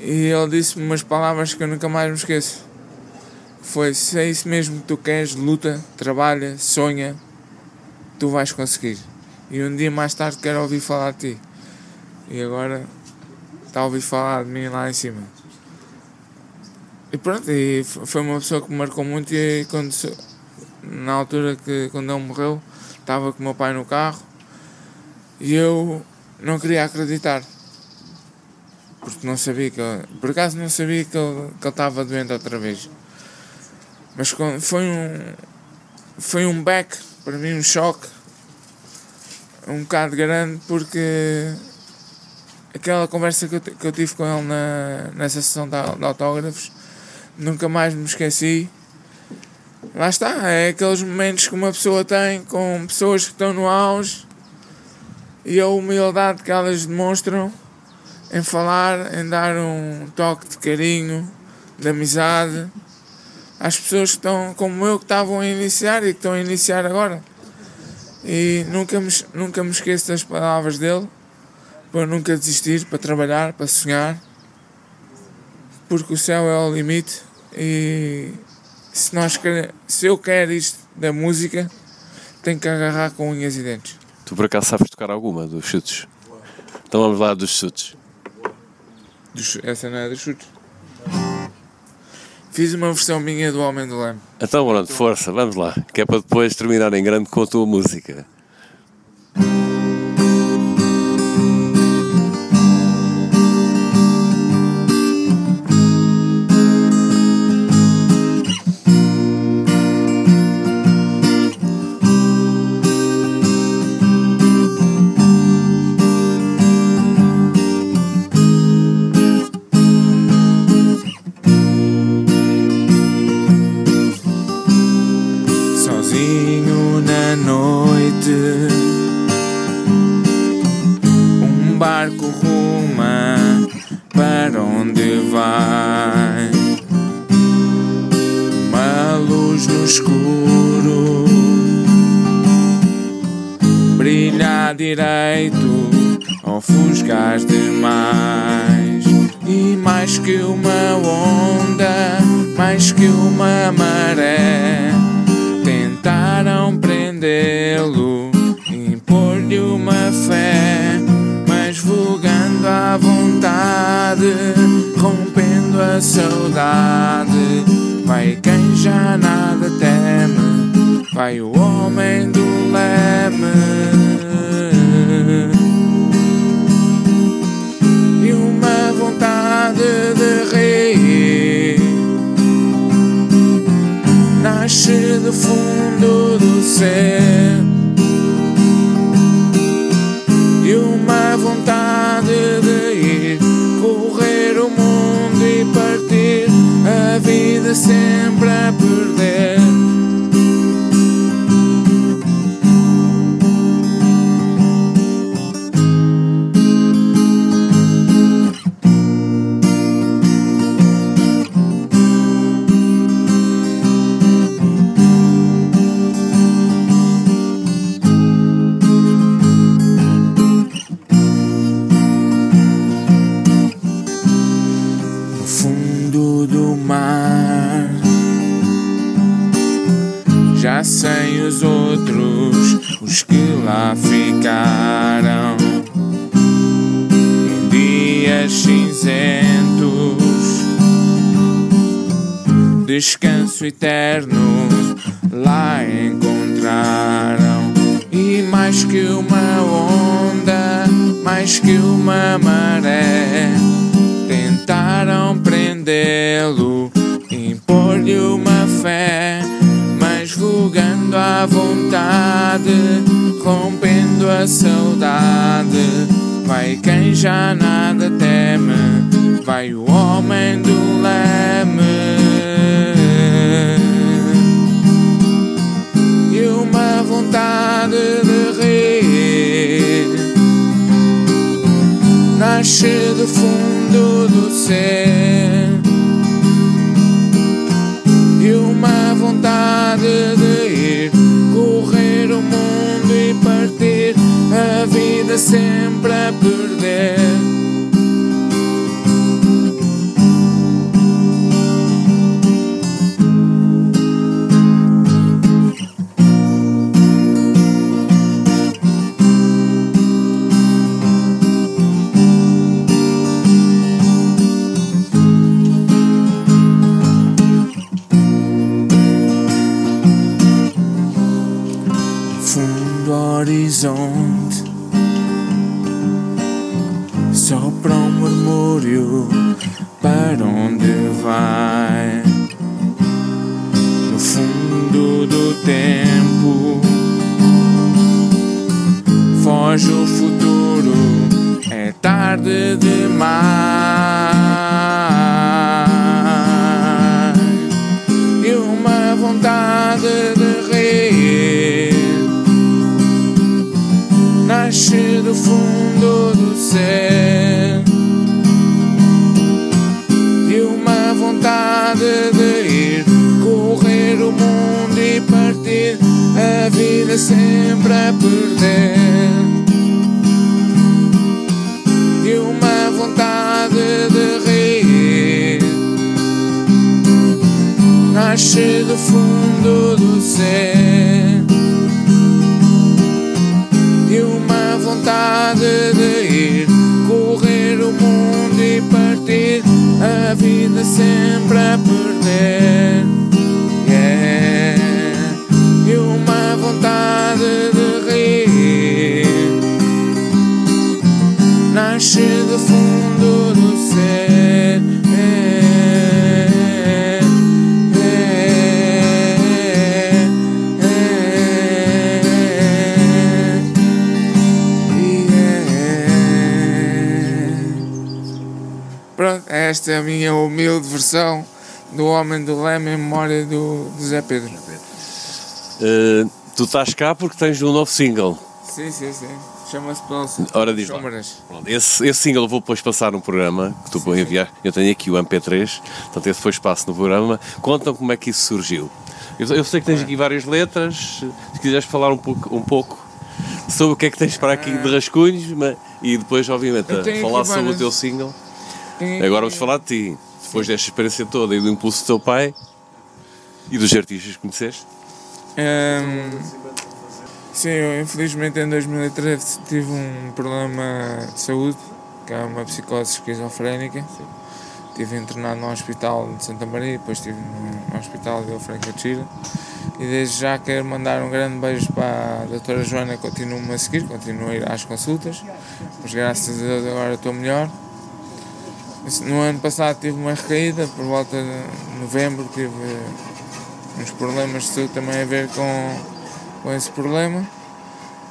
E ele disse-me umas palavras que eu nunca mais me esqueço. Foi, se é isso mesmo que tu queres, luta, trabalha, sonha, tu vais conseguir. E um dia mais tarde quero ouvir falar de ti. E agora está a ouvir falar de mim lá em cima. E pronto, e foi uma pessoa que me marcou muito e quando na altura que quando ele morreu, estava com o meu pai no carro e eu não queria acreditar. Porque não sabia que ele, por acaso não sabia que ele, que ele estava doente outra vez. Mas foi um foi um back, para mim um choque um bocado grande porque aquela conversa que eu, que eu tive com ele na, nessa sessão de, de autógrafos nunca mais me esqueci lá está, é aqueles momentos que uma pessoa tem com pessoas que estão no auge e a humildade que elas demonstram em falar, em dar um toque de carinho, de amizade às pessoas que estão como eu que estavam a iniciar e que estão a iniciar agora. E nunca me, nunca me esqueço das palavras dele para nunca desistir, para trabalhar, para sonhar, porque o céu é o limite e se, nós se eu quero isto da música, tenho que agarrar com unhas e dentes.
Tu por acaso sabes tocar alguma dos chutes? Então vamos lá dos chutes.
Dos, essa não é dos chutes. Fiz uma versão minha do Homem do Leme.
Então pronto, força, vamos lá. Que é para depois terminar em grande com a tua música.
Do fundo do ser su eterno. Nasce do fundo do ser e uma vontade de ir correr o mundo e partir a vida sempre a perder. Tempo. Foge o futuro é tarde demais. E uma vontade de rir. Nasce do fundo do ser vida sempre a perder. E uma vontade de rir. Nasce do fundo do ser. E uma vontade de ir. Correr o mundo e partir. A vida sempre a perder. Nasce do fundo do ser. Pronto, esta é a minha humilde versão do Homem do Leme em memória do, do Zé Pedro.
Uh, Tu estás cá porque tens um novo single.
Sim, sim, sim. Chama-se Pelas
Ora, diz lá. Pronto, Esse, esse single eu vou depois passar no programa que tu vou enviar. Eu tenho aqui o MP3, portanto esse foi espaço no programa. Conta-me como é que isso surgiu. Eu, eu sei que tens aqui várias letras, se quiseres falar um pouco, um pouco sobre o que é que tens para aqui de rascunhos mas- e depois, obviamente,
tenho
falar sobre o
várias-
teu single.
Tem
Agora vamos falar de ti. Depois desta experiência toda e do impulso do teu pai e dos artistas que conheceste.
Ahm, sim, eu infelizmente em 2013 tive um problema de saúde, que é uma psicose esquizofrénica. Estive internado no hospital de Santa Maria, depois estive no hospital de Alfranca de Chira. E desde já quero mandar um grande beijo para a doutora Joana, continua-me a seguir, continuo a ir às consultas, mas graças a Deus agora estou melhor. No ano passado tive uma recaída, por volta de novembro tive uns problemas de saúde também a ver com, com esse problema.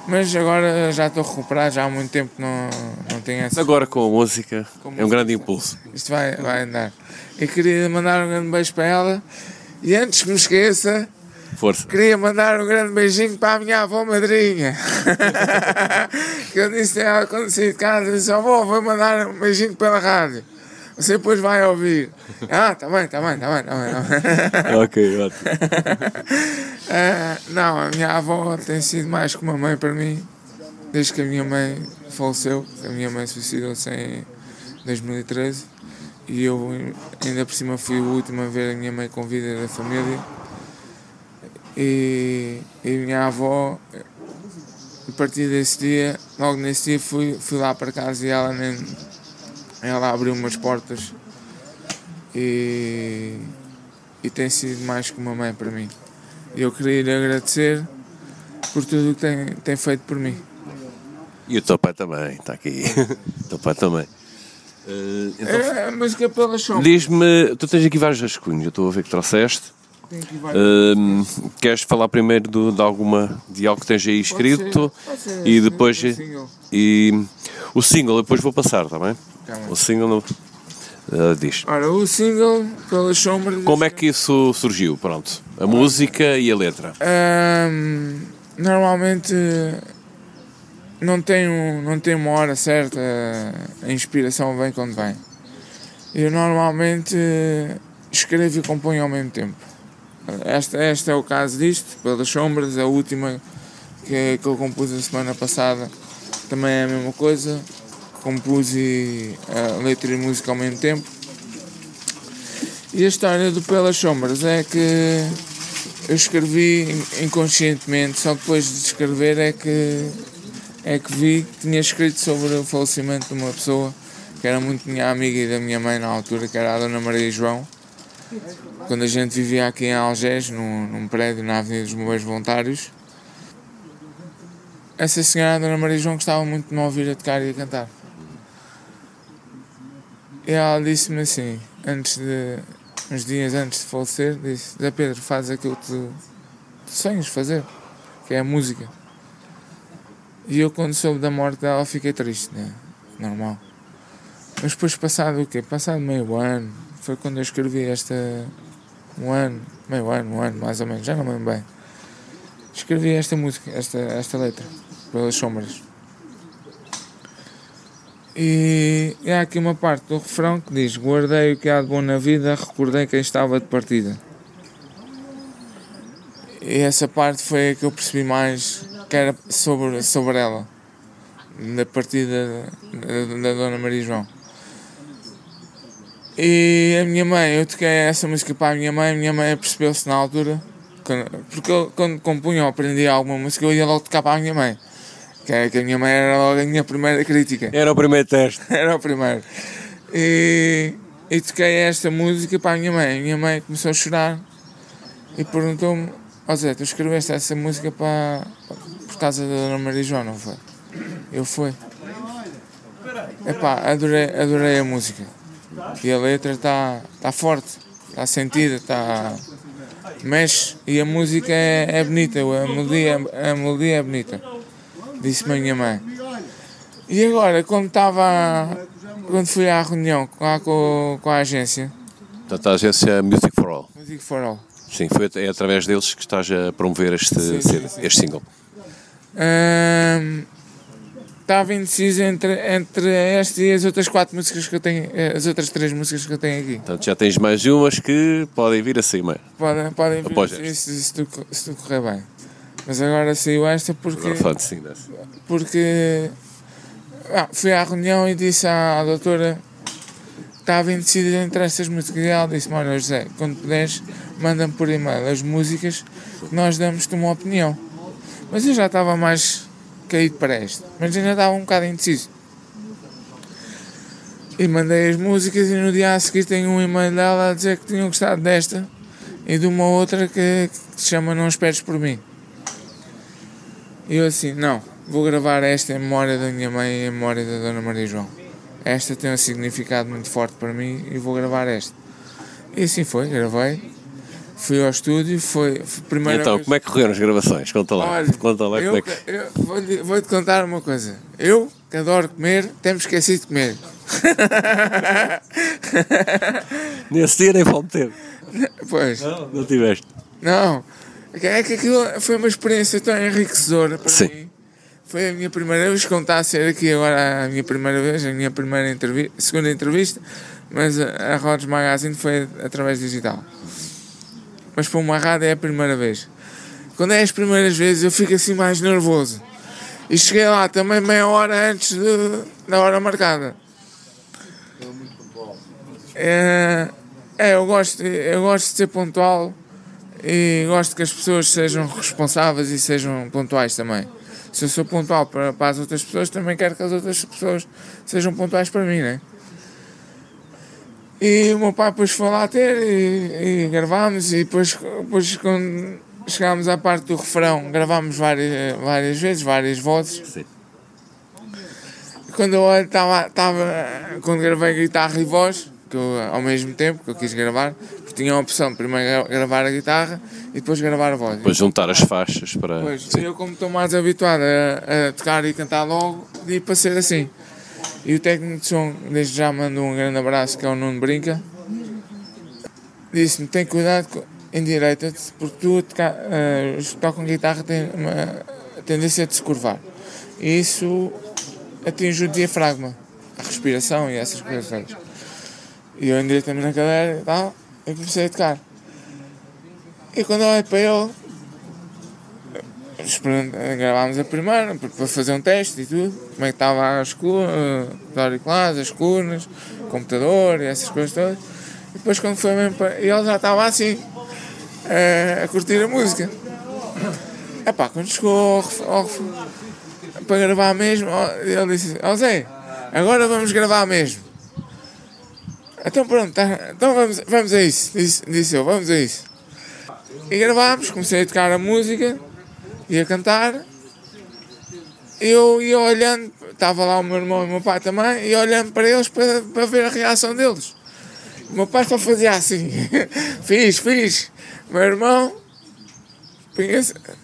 Mas agora já estou recuperado, já há muito tempo que não, não tenho essa.
Agora com a música
Com
é um
música.
grande impulso.
Isto vai, vai andar. Eu queria mandar um grande beijo para ela. E antes que me esqueça,
Força.
queria mandar um grande beijinho para a minha avó madrinha. que eu disse a ela quando saí de casa, disse, avó, vou mandar um beijinho pela rádio. Você depois vai ouvir. Ah, tá bem, tá bem, tá bem, tá bem. Tá
ok, ótimo.
Ah, não, a minha avó tem sido mais que uma mãe para mim, desde que a minha mãe faleceu. A minha mãe suicidou-se em 2013 e eu, ainda por cima, fui o último a ver a minha mãe com vida da família. E, e a minha avó, a partir desse dia, logo nesse dia, fui, fui lá para casa e ela, nem, ela abriu umas portas e, e tem sido mais que uma mãe para mim. E eu queria lhe agradecer por tudo o que tem, tem feito por mim.
E o teu pai também, está aqui. o teu pai também. Eh, então,
É a música pela sombra.
Diz-me, tu tens aqui vários rascunhos, eu estou a ver que trouxeste.
Tem aqui vários-
Hum, queres falar primeiro do- de alguma de algo que tens aí escrito
Pode ser- pode
e depois
single.
e o single depois vou passar, está bem? O single ah, diz.
Ora, o single pelas sombras.
Como é que isso surgiu? Pronto, a música e a letra.
Ahm, normalmente não tenho, não tenho uma hora certa, a inspiração vem quando vem. Eu normalmente escrevo e componho ao mesmo tempo. Este, este é o caso disto, pelas sombras, a última que, que eu compus a semana passada também é a mesma coisa. Compus e a letra e música ao mesmo tempo. E a história do Pelas Sombras é que eu escrevi inconscientemente, só depois de escrever é que, é que vi que tinha escrito sobre o falecimento de uma pessoa que era muito minha amiga e da minha mãe na altura, que era a Dona Maria João. Quando a gente vivia aqui em Algés, num, num prédio na Avenida dos Bombeiros Voluntários, essa senhora, a Dona Maria João, gostava muito de me ouvir a tocar e a cantar. E ela disse-me assim, antes de, uns dias antes de falecer, disse: Zé Pedro, faz aquilo que tu, tu sonhas fazer, que é a música. E eu, quando soube da morte dela, fiquei triste, né? Normal. Mas depois, passado o quê? Passado meio ano, foi quando eu escrevi esta. Um ano, meio ano, um ano mais ou menos, já não me lembro bem. Escrevi esta música, esta, esta letra, pelas sombras. E, há aqui uma parte do refrão que diz: Guardei o que há de bom na vida, recordei quem estava de partida. E essa parte foi a que eu percebi mais que era sobre, sobre ela, da partida da, da Dona Maria João. E a minha mãe, eu toquei essa música para a minha mãe, a minha mãe percebeu-se na altura, porque eu, quando compunha ou aprendia alguma música, eu ia logo tocar para a minha mãe. Que, que a minha mãe era logo a minha primeira crítica.
Era o primeiro teste.
Era o primeiro. E, e toquei esta música para a minha mãe. A minha mãe começou a chorar e perguntou-me: Ó Zé, tu escreveste essa música para, por causa da Dona Maria João, não foi? Eu fui. Epá, adorei, adorei a música. E a letra está tá forte, está sentida, está. mexe. E a música é, é bonita, a melodia, a melodia é bonita. Disse-me a minha mãe. E agora, quando estava. Quando fui à reunião lá com, com a agência,
Portanto, a agência Music for All.
Music for All,
Sim, foi, é através deles que estás a promover este,
Sim, sim, sim.
este single.
Ahm, Estava indeciso entre, entre esta e as outras quatro músicas que eu tenho, eh, as outras três músicas que eu tenho aqui.
Portanto, já tens mais umas que podem vir acima.
Podem, podem vir
Após
se,
esta.
se, se, tudo, se tudo correr bem. Mas agora saiu esta porque.
Agora de single.
porque ah, fui à reunião e disse à, à doutora que estava indecisa entre estas músicas e ela disse-me, olha José, quando puderes, manda-me por e-mail as músicas que nós damos-te uma opinião. Mas eu já estava mais caído para esta, mas ainda estava um bocado indeciso. E mandei as músicas e no dia a seguir tenho um e-mail dela a dizer que tinham gostado desta e de uma outra que, que se chama Não Esperes por mim. E eu assim, não, vou gravar esta em memória da minha mãe e em memória da Dona Maria João. Esta tem um significado muito forte para mim e vou gravar esta. E assim foi, gravei. Fui ao estúdio, foi, foi primeira
Então,
vez...
como é que correram as gravações? Conta lá.
Olha,
Conta lá como
eu,
é que.
eu vou-te contar uma coisa. Eu, que adoro comer, temos esquecido de comer.
Nesse dia nem fome teve.
pois,
Não, não tiveste.
não. É que aquilo foi uma experiência tão enriquecedora para
Sim.
mim. Foi a minha primeira vez, como está a ser aqui agora a minha primeira vez, a minha primeira entrevista, segunda entrevista, mas a, Rods Magazine foi através digital. Mas para uma rádio é a primeira vez. Quando é as primeiras vezes eu fico assim mais nervoso. E cheguei lá também meia hora antes de- da hora marcada. É, é, eu gosto, eu gosto de ser pontual e gosto que as pessoas sejam responsáveis e sejam pontuais também. Se eu sou pontual para, para as outras pessoas, também quero que as outras pessoas sejam pontuais para mim, né? E o meu pai depois foi lá ter e, e gravámos e depois, depois quando chegámos à parte do refrão, gravámos várias, várias vezes, várias vozes.
Sim.
Quando eu olho, estava, estava, quando gravei guitarra e voz, que eu, ao mesmo tempo que eu quis gravar, porque tinha a opção de primeiro gra- gravar a guitarra e depois gravar a voz.
Depois juntar as faixas para.
Pois,
Sim.
eu como estou mais habituado a, a tocar e cantar logo, di para ser assim. E o técnico de som, desde já mando um grande abraço, que é o Nuno Brinca, disse-me, tem cuidado, endireita-te, porque tu, a tocar, eh, os que tocam guitarra têm uma tendência a te se curvar. E isso atinge o diafragma, a respiração e essas coisas. E eu endireitei-me na cadeira e tal, e comecei a tocar. E quando eu olhei para ele, gravámos a primeira para fazer um teste e tudo, como é que estava as os auriculares, as colunas, o computador e essas coisas todas. E depois quando foi mesmo para. E ele já estava assim, eh, a curtir a música. Epá, quando chegou ao ao para gravar mesmo, ele disse, ó Zé, agora vamos gravar mesmo. Então pronto, tá, então vamos, vamos a isso, disse, disse eu, vamos a isso. E gravámos, comecei a tocar a música e a cantar. Eu ia olhando, estava lá o meu irmão e o meu pai também, e olhando para eles para, para ver a reação deles. O meu pai só fazia assim, fiz, fiz. Meu irmão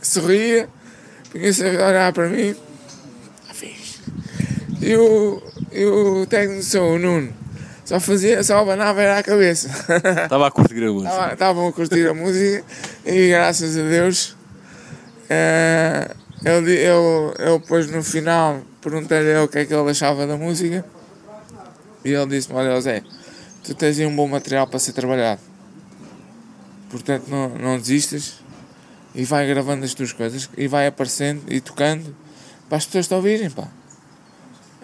sorria, punha-se a olhar para mim, fiz. E o, e o técnico o Nuno, só fazia, só abanava era a cabeça.
Estava a curtir a música.
Tava- Estavam a curtir a música e graças a Deus eh, ele, eu, eu depois no final perguntei-lhe o que é que ele achava da música e ele disse-me, olha Zé, tu tens aí um bom material para ser trabalhado. Portanto não, não desistas e vai gravando as tuas coisas e vai aparecendo e tocando para as pessoas te ouvirem, pá.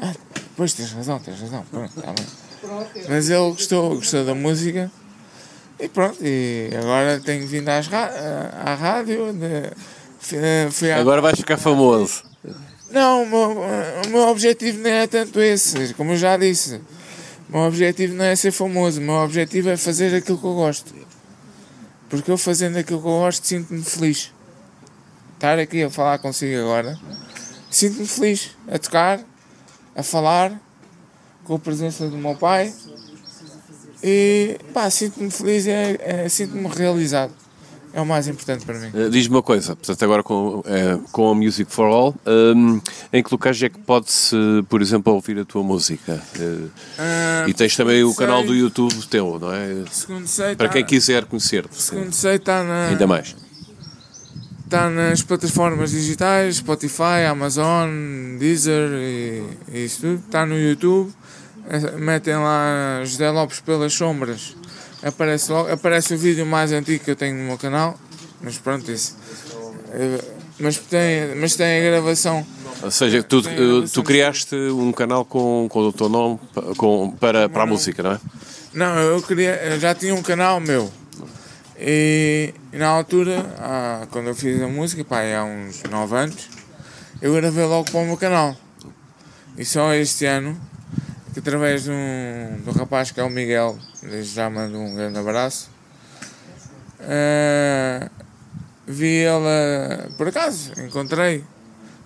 Ah, pois tens razão, tens razão. Pronto, tá bem. Mas ele gostou, gostou da música e pronto, e agora tenho vindo às à rádio. De, fui à-
Agora vais ficar famoso.
Não, o meu, o meu objetivo não é tanto esse, como eu já disse. O meu objetivo não é ser famoso, o meu objetivo é fazer aquilo que eu gosto. Porque eu fazendo aquilo que eu gosto sinto-me feliz. Estar aqui a falar consigo agora, sinto-me feliz a tocar, a falar, com a presença do meu pai. E pá, sinto-me feliz, é, é- sinto-me realizado. é o mais importante para mim.
Uh, Diz-me uma coisa, portanto, agora com, uh, com a Music for All, um, em que locais é que pode-se, por exemplo, ouvir a tua música? Uh, e tens também o canal do YouTube teu, não é?
Segundo sei,
Para
tá,
quem quiser conhecer-te.
Segundo sei, está na.
Ainda mais.
Está nas plataformas digitais, Spotify, Amazon, Deezer e, e isso tudo. Está no YouTube. Eh, Metem lá José Lopes pelas sombras. Aparece, logo, aparece o vídeo mais antigo que eu tenho no meu canal. Mas pronto, isso. Eh, Mas tem, mas tem a gravação.
Ou seja, tu, tu criaste um canal com, com o teu nome com, para, para a música, não é?
Não, eu queria. Eu já tinha um canal meu. E, e na altura, ah, quando eu fiz a música, pá, há uns 9 anos, eu gravei logo para o meu canal. E só este ano, que através de um, do rapaz que é o Miguel, desde já mando um grande abraço, ah, vi ele, por acaso, encontrei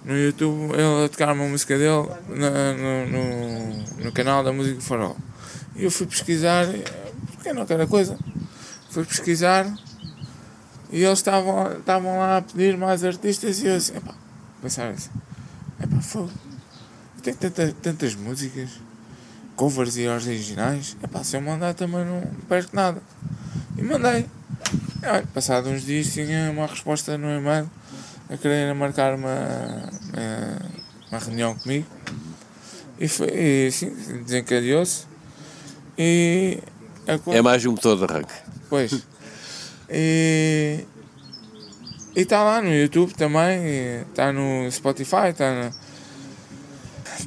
no YouTube ele a tocar uma música dele na- no, no, no canal da Música Farol. E eu fui pesquisar, porque não quero coisa. Fui pesquisar e eles estavam, estavam lá a pedir mais artistas e eu assim, epá, pensar assim, epá, fogo. Tem tanta, tantas músicas, covers e originais, epá, se eu mandar também não perco nada. E mandei. E, olha, passado uns dias tinha uma resposta no e-mail a querer marcar uma, uma, reunião comigo. E foi, e assim, desencadeou-se. E a co-
É mais um motor de arranque.
Pois. E e está lá no YouTube também, está no Spotify, está na,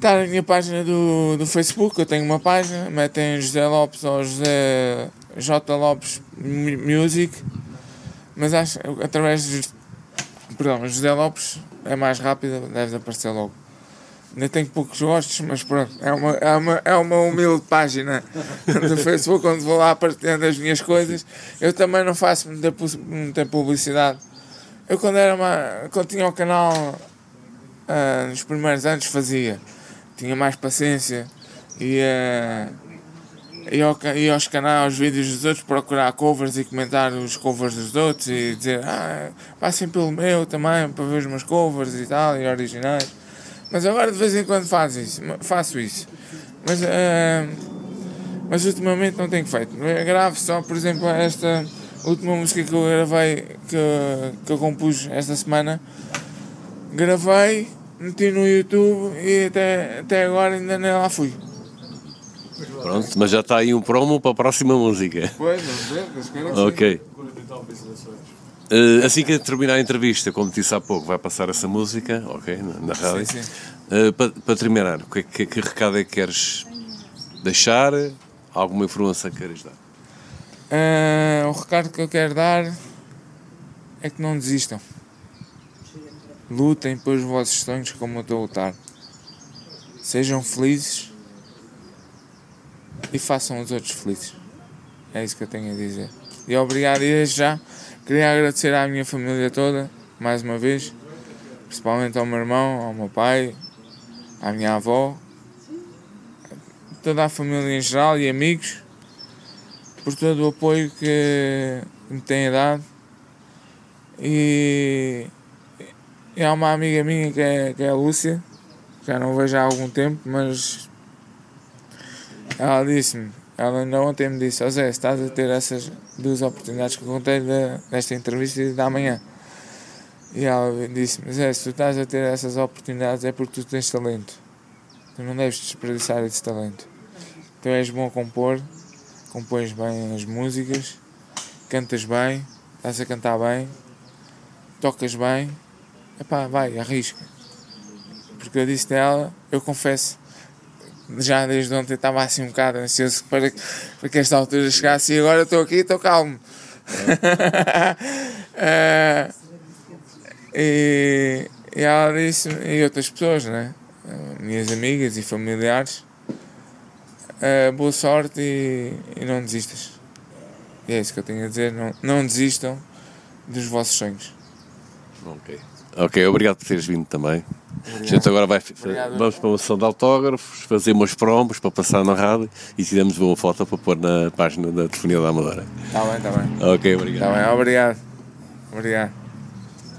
tá na minha página do, do Facebook, eu tenho uma página, metem José Lopes ou José J. Lopes Mu- Music, mas acho através de perdão, José Lopes é mais rápido, deve aparecer logo. Ainda tenho poucos gostos, mas pronto, é uma, é uma, é uma humilde página do Facebook onde vou lá partilhando as minhas coisas. Eu também não faço muita, muita publicidade. Eu quando era uma, quando tinha o canal ah, nos primeiros anos fazia. Tinha mais paciência. Ia, ia, ao ia aos canais, aos vídeos dos outros, procurar covers e comentar os covers dos outros e dizer ah, passem pelo meu também para ver os meus covers e tal, e originais. Mas agora de vez em quando faço isso. Faço isso. Mas, ah, mas ultimamente não tenho feito. Eu gravo só, por exemplo, esta última música que eu gravei, que, que eu compus esta semana. Gravei, meti no YouTube e até, até agora ainda nem lá fui.
Pronto, mas já está aí um promo para a próxima música.
Pois, vamos ver, mas
Ok. Eh, assim que terminar a entrevista, como disse há pouco, vai passar essa música, ok, na, na rádio.
Sim, sim.
Eh, para, para terminar, que, é que, que recado é que queres deixar? Alguma informação que queres dar?
Ah, o recado que eu quero dar é que não desistam. Lutem pelos vossos sonhos como eu estou a lutar. Sejam felizes e façam os outros felizes. É isso que eu tenho a dizer. E obrigado e desde já. Queria agradecer à minha família toda, mais uma vez, principalmente ao meu irmão, ao meu pai, à minha avó, toda a família em geral e amigos por todo o apoio que me têm dado. E, e há uma amiga minha que é, que é a Lúcia, já não vejo há algum tempo, mas ela disse-me, ela ainda ontem me disse, Zé, estás a ter essas duas oportunidades que eu contei da- desta entrevista e da manhã. E ela disse-me, Zé, se tu estás a ter essas oportunidades é porque tu tens talento. Tu não deves desperdiçar esse talento. Tu és bom a compor, compões bem as músicas, cantas bem, estás a cantar bem, tocas bem, epá, vai, arrisca. Porque eu disse dela, eu confesso, já desde ontem estava assim um bocado ansioso para, que- para que esta altura chegasse e agora estou aqui e estou calmo. Eh, e, e ela disse, e outras pessoas, né? Eh, minhas amigas e familiares, Uh, boa sorte e, e não desistas. E é isso que eu tenho a dizer. Não, não desistam dos vossos sonhos.
Ok. Ok, obrigado por teres vindo também. A gente agora vai,
Obrigado.
vamos para uma sessão de autógrafos, fazer umas promos para passar na rádio e tiramos uma foto para pôr na página da Telefonia da Amadora.
Está bem, está bem.
Ok, obrigado.
Está bem, obrigado. Obrigado.